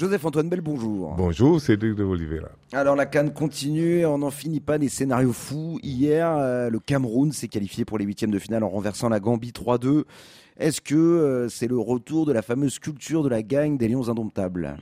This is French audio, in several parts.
Joseph-Antoine Bell, bonjour. Bonjour, Cédric de Oliveira. Alors la Cannes continue, on n'en finit pas des scénarios fous. Hier, euh, le Cameroun s'est qualifié pour les huitièmes de finale en renversant la Gambie 3-2. Est-ce que euh, c'est le retour de la fameuse culture de la gagne des Lions indomptables?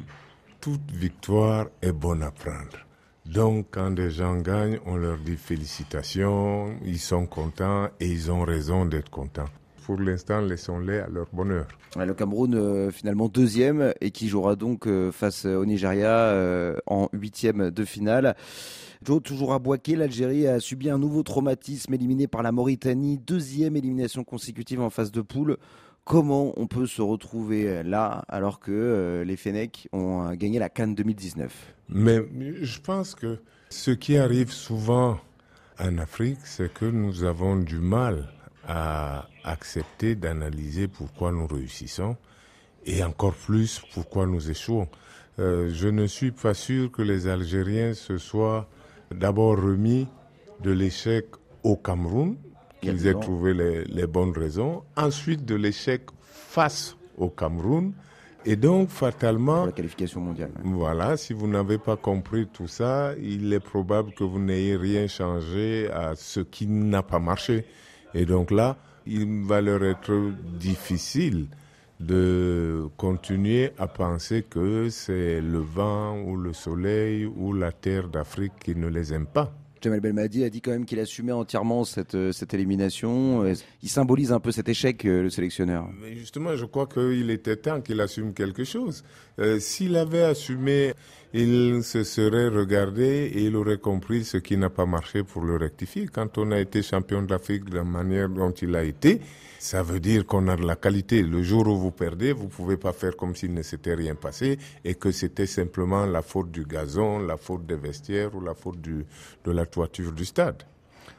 Toute victoire est bonne à prendre. Donc quand des gens gagnent, on leur dit félicitations, ils sont contents et ils ont raison d'être contents pour l'instant, laissons-les à leur bonheur. Le Cameroun, euh, finalement deuxième, et qui jouera donc euh, face au Nigeria euh, en huitième de finale. Joe, toujours à Boaké, l'Algérie a subi un nouveau traumatisme éliminé par la Mauritanie, deuxième élimination consécutive en phase de poule. Comment on peut se retrouver là alors que les Fennecs ont gagné la Cannes 2019 Mais je pense que ce qui arrive souvent en Afrique, c'est que nous avons du mal à accepter d'analyser pourquoi nous réussissons et encore plus pourquoi nous échouons. Euh, je ne suis pas sûr que les Algériens se soient d'abord remis de l'échec au Cameroun, qu'ils aient trouvé les, les, bonnes raisons, ensuite de l'échec face au Cameroun, et donc fatalement... la qualification mondiale. Voilà, si vous n'avez pas compris tout ça, il est probable que vous n'ayez rien changé à ce qui n'a pas marché. Et donc là, il va leur être difficile de continuer à penser que c'est le vent ou le soleil ou la terre d'Afrique qui ne les aime pas. Jamal Belmadi a dit quand même qu'il assumait entièrement cette, euh, cette élimination. Euh, il symbolise un peu cet échec, euh, le sélectionneur. Mais justement, je crois qu'il était temps qu'il assume quelque chose. S'il avait assumé, il se serait regardé et il aurait compris ce qui n'a pas marché pour le rectifier. Quand on a été champion d'Afrique de la manière dont il a été, ça veut dire qu'on a de la qualité. Le jour où vous perdez, vous pouvez pas faire comme s'il ne s'était rien passé et que c'était simplement la faute du gazon, la faute des vestiaires ou la faute du, de la toiture du stade.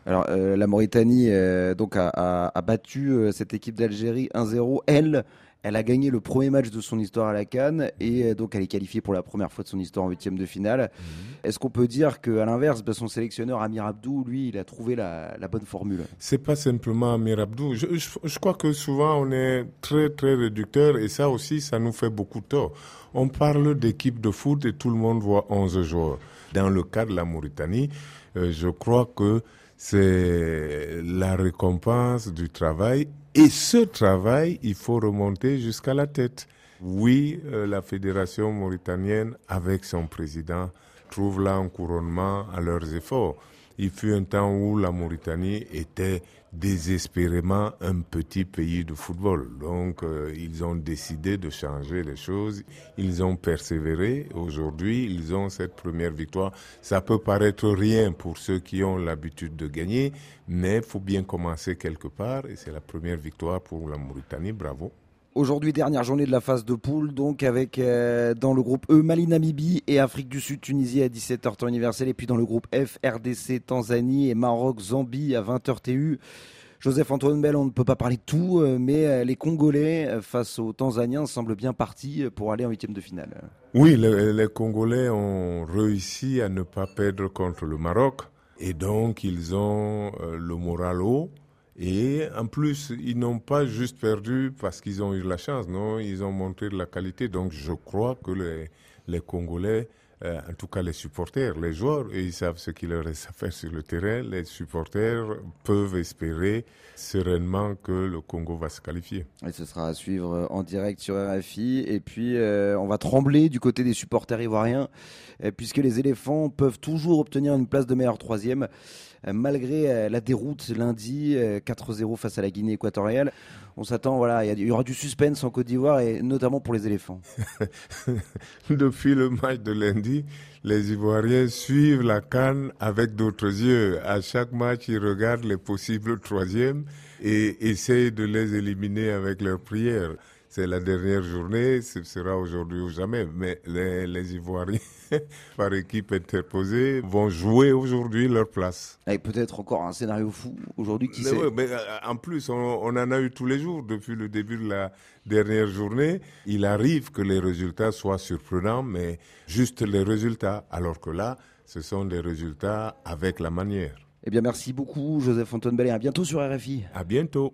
Alors, euh, la Mauritanie euh, donc a, a, a battu euh, cette équipe d'Algérie 1-0. Elle, elle a gagné le premier match de son histoire à la Cannes et donc elle est qualifiée pour la première fois de son histoire en huitième de finale. Mhm. Est-ce qu'on peut dire qu'à l'inverse, bah, son sélectionneur Amir Abdou, lui, il a trouvé la, bonne formule? C'est pas simplement Amir Abdou. Je, crois que souvent on est très très réducteur et ça aussi, ça nous fait beaucoup tort. On parle d'équipe de foot et tout le monde voit 11 joueurs. Dans le cas de la Mauritanie, euh, je crois que c'est la récompense du travail et ce travail, il faut remonter jusqu'à la tête. Oui, euh, la fédération mauritanienne, avec son président, trouve là un couronnement à leurs efforts. Il fut un temps où la Mauritanie était désespérément un petit pays de football. Donc, euh, ils ont décidé de changer les choses. Ils ont persévéré. Aujourd'hui, ils ont cette première victoire. Ça peut paraître rien pour ceux qui ont l'habitude de gagner, mais il faut bien commencer quelque part. Et c'est la première victoire pour la Mauritanie. Bravo. Aujourd'hui, dernière journée de la phase de poule, donc avec euh, dans le groupe E Mali, Namibie et Afrique du Sud, Tunisie à 17h temps universel, et puis dans le groupe F RDC, Tanzanie et Maroc, Zambie à 20h TU. Joseph Antoine Bell, on ne peut pas parler de tout, euh, mais euh, les Congolais face aux Tanzaniens semblent bien partis pour aller en huitième de finale. Oui, les Congolais ont réussi à ne pas perdre contre le Maroc, et donc ils ont le moral haut. Et en plus, ils n'ont pas juste perdu parce qu'ils ont eu la chance, non, ils ont montré de la qualité. Donc je crois que les, les Congolais, euh, en tout cas les supporters, les joueurs, ils savent ce qu'il leur reste à faire sur le terrain. Les supporters peuvent espérer sereinement que le Congo va se qualifier. Et ce sera à suivre en direct sur RFI. Et puis, euh, on va trembler du côté des supporters ivoiriens, euh, puisque les éléphants peuvent toujours obtenir une place de meilleur troisième. Malgré la déroute lundi 4-0 euh, face à la Guinée équatoriale. On s'attend, voilà, il y, aura du suspense en Côte d'Ivoire et notamment pour les éléphants. Depuis le match de lundi, les Ivoiriens suivent la canne avec d'autres yeux. À chaque match, ils regardent les possibles troisièmes et essayent de les éliminer avec leurs prières c'est la dernière journée, ce sera aujourd'hui ou jamais. Mais les, les Ivoiriens, par équipe interposée, vont jouer aujourd'hui leur place. Et peut-être encore un scénario fou aujourd'hui, qui sait mais euh, En plus, on, on, en a eu tous les jours depuis le début de la dernière journée. Il arrive que les résultats soient surprenants, mais juste les résultats. Alors que là, ce sont des résultats avec la manière. Eh bien, merci beaucoup, Joseph Antoine Bellet. À bientôt sur RFI. À bientôt.